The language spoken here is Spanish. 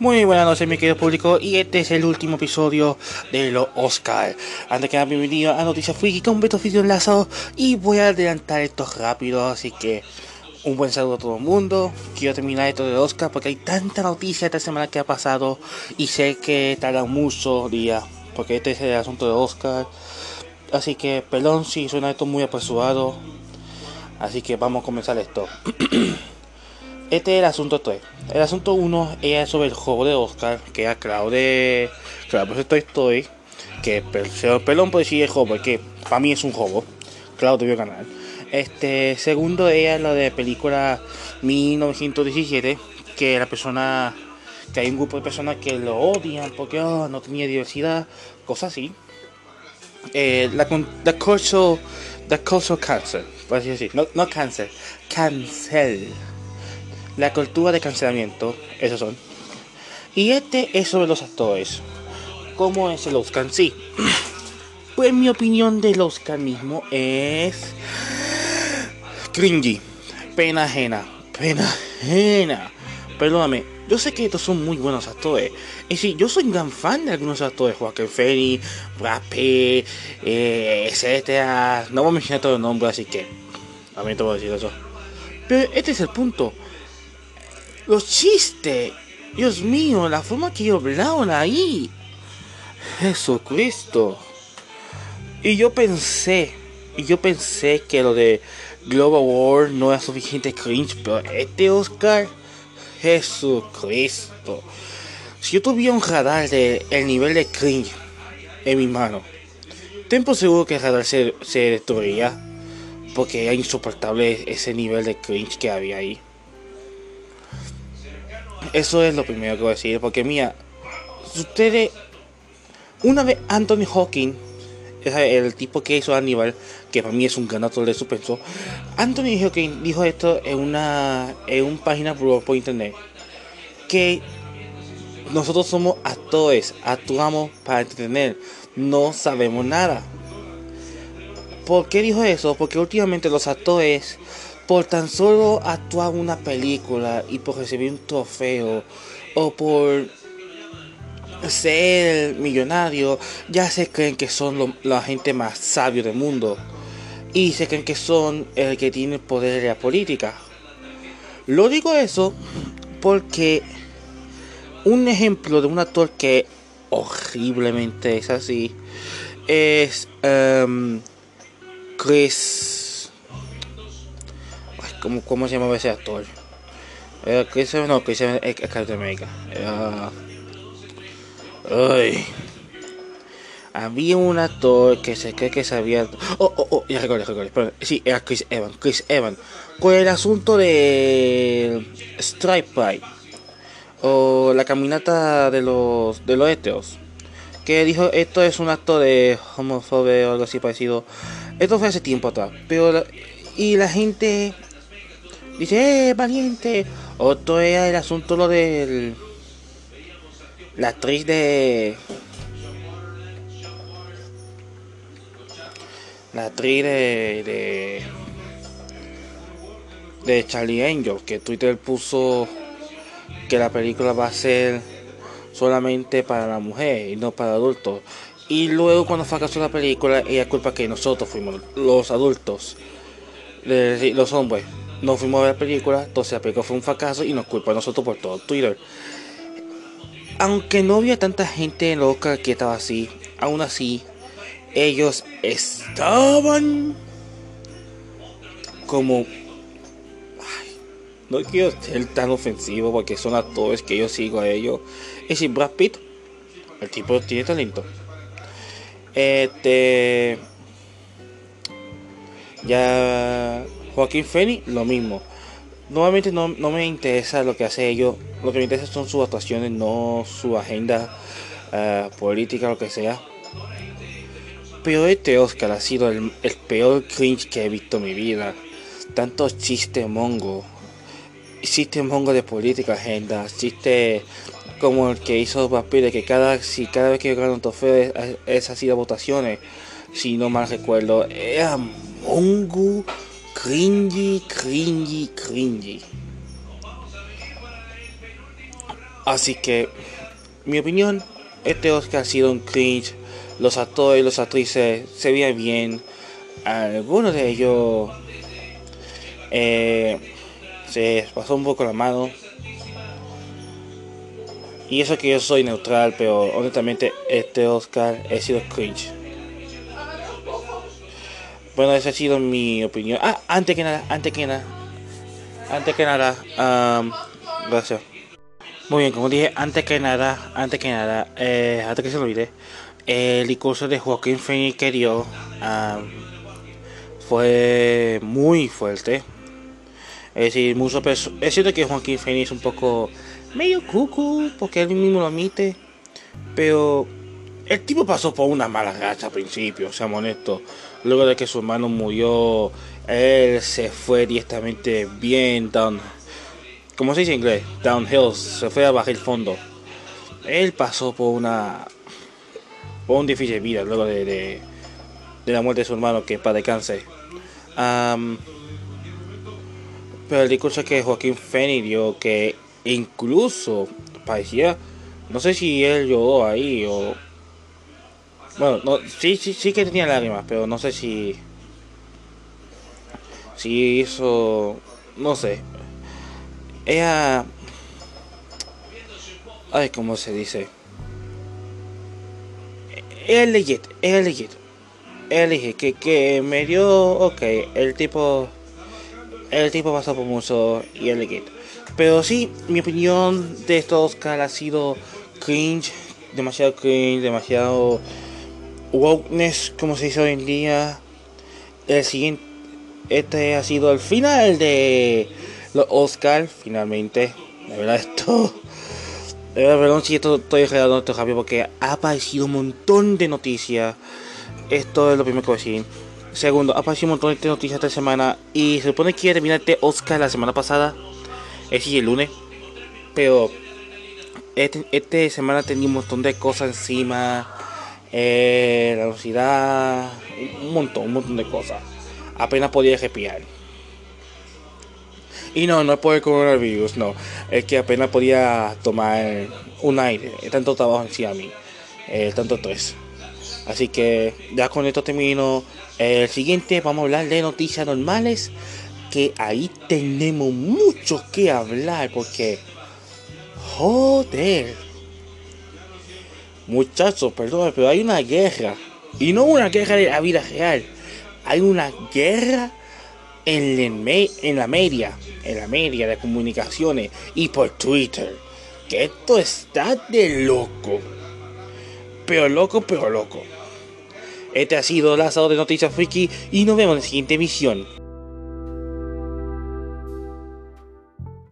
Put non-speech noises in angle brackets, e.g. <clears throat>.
Muy buenas noches, mi querido público, y este es el último episodio de los Oscar. Antes que nada, bienvenido a Noticias Friki con Beto Oficio Enlazado, y voy a adelantar esto rápido, así que un buen saludo a todo el mundo. Quiero terminar esto de Oscar porque hay tanta noticia esta semana que ha pasado, y sé que tarda muchos días, porque este es el asunto de Oscar. Así que, perdón si suena esto muy apresurado, así que vamos a comenzar esto. <clears throat> Este es el asunto 3. El asunto 1 es sobre el juego de Oscar, que era Cloud de. Claro, pues esto estoy. Que pelón por decir el juego, porque para mí es un juego. Cloud debió ganar. Este segundo es lo de película 1917, que la persona. Que hay un grupo de personas que lo odian porque oh, no tenía diversidad, cosas así. Eh, la, la the cultural cancer, por así no, no cáncer, cancel la cultura de cancelamiento, esos son. Y este es sobre los actores. ¿Cómo es el Oscar sí? <clears throat> Pues mi opinión del Oscar mismo es cringy, pena ajena, pena ajena. Perdóname, yo sé que estos son muy buenos actores. Es decir, yo soy un gran fan de algunos actores, Joaquin Phoenix, Brad Pitt, eh, etcétera. No voy a mencionar todos los nombres, así que a mí te voy a decir eso. Pero este es el punto. Los chistes. Dios mío, la forma que hablaban ahí. Jesucristo. Y yo pensé, y yo pensé que lo de Global War no era suficiente cringe, pero este Oscar, Jesucristo. Si yo tuviera un radar de el nivel de cringe en mi mano, tengo seguro que el radar se, se destruiría, porque era insoportable ese nivel de cringe que había ahí. Eso es lo primero que voy a decir. Porque mira, ustedes. Una vez Anthony Hawking, el tipo que hizo Aníbal, que para mí es un ganador de suspenso. Anthony Hawking dijo esto en una, en una página por internet. Que nosotros somos actores, actuamos para entretener, no sabemos nada. ¿Por qué dijo eso? Porque últimamente los actores por tan solo actuar una película y por recibir un trofeo o por ser millonario, ya se creen que son la gente más sabio del mundo y se creen que son el que tiene poder de la política. Lo digo eso porque un ejemplo de un actor que horriblemente es así es um, Chris ¿Cómo, cómo se llamaba ese actor? Chris Evans, no, Chris Evans es Captain America. Era... Había un actor que se cree que sabía. Oh, oh, oh, ya recuerdo, recuerdo. Sí, era Chris Evans. Chris Evans. Con el asunto de Stripe Pride. O la caminata de los de los heteros. Que dijo esto es un acto de homofobia o algo así parecido. Esto fue hace tiempo atrás. Pero y la gente Dice, eh, valiente. Otro era el asunto lo del... La actriz de... La actriz de... De, de Charlie Angel, que Twitter puso que la película va a ser solamente para la mujer y no para adultos. Y luego cuando fracasó la película, ella culpa que nosotros fuimos los adultos, los hombres no fuimos a ver la película, entonces la película fue un fracaso y nos culpa a nosotros por todo Twitter. Aunque no había tanta gente loca que estaba así, aún así, ellos estaban como... no quiero ser tan ofensivo porque son actores que yo sigo a ellos. Es decir, Brad Pitt, el tipo tiene talento. Este... Ya Joaquín Feni, lo mismo. Nuevamente no, me interesa lo que hace ellos, lo que me interesa son sus actuaciones, no su agenda uh, política, lo que sea. Pero este Oscar ha sido el, peor cringe que he visto en mi vida. Tantos chistes mongo, chistes mongo de política, agenda, chistes como el que hizo Vampire, que cada, si cada vez que gana un trofeo es, es así de votaciones, si no mal recuerdo, era mongo cringy, cringy, cringy. Así que, mi opinión, este Oscar ha sido un cringe. Los actores y los actrices se veían bien. Algunos de ellos eh, se pasó un poco la mano. Y eso que yo soy neutral, pero honestamente este Oscar ha sido cringe. Bueno, esa ha sido mi opinión. Ah, antes que nada, antes que nada, antes que nada, gracias. Muy bien, como dije, antes que nada, antes que nada, eh, antes que se olvide, el discurso de Joaquín Phoenix que dio fue muy fuerte. Es decir, mucho peso. Es cierto que Joaquín Phoenix es un poco medio cucu, porque él mismo lo admite, pero el tipo pasó por una mala racha al principio, seamos honestos. Luego de que su hermano murió, él se fue directamente bien down. Como se dice en inglés, downhill, se fue a el fondo. Él pasó por una. por un difícil vida luego de, de, la muerte de su hermano, que para de cáncer. pero el discurso que Joaquín Feni dio, que incluso parecía. No sé si él lloró ahí o bueno, no, sí, sí, sí que tenía lágrimas, pero no sé si. Si hizo. No sé. Ella. Ay, ¿cómo se dice? Es legit, es legit. Es legit. Que, que me dio. Ok, el tipo. El tipo pasó por mucho y es legit. Pero sí, mi opinión de estos Oscar ha sido cringe. Demasiado cringe, demasiado wokeness, como se dice hoy en día. El siguiente, este ha sido el final de los Oscar, finalmente. De verdad, esto. De verdad, perdón si esto estoy generando esto rápido porque ha aparecido un montón de noticias. Esto es lo primero que voy a decir. Segundo, ha aparecido un montón de noticias esta semana y se supone que iba a terminar este Oscar la semana pasada. Es decir, el lunes. Pero esta este semana tenía un montón de cosas encima eh, la velocidad, un montón, un montón de cosas. Apenas podía respirar. Y no, no es por el coronavirus, no. Es que apenas podía tomar un aire. Tanto trabajo encima a mí. Eh, tanto estrés. Así que ya con esto termino. El siguiente vamos a hablar de noticias normales. Que ahí tenemos mucho que hablar. Porque... Joder. Muchachos, perdón, pero hay una guerra. Y no una guerra de la vida real. Hay una guerra en, en la media. En la media de comunicaciones. Y por Twitter. Que esto está de loco. Pero loco, pero loco. Este ha sido Lázaro de Noticias Friki. Y nos vemos en la siguiente emisión.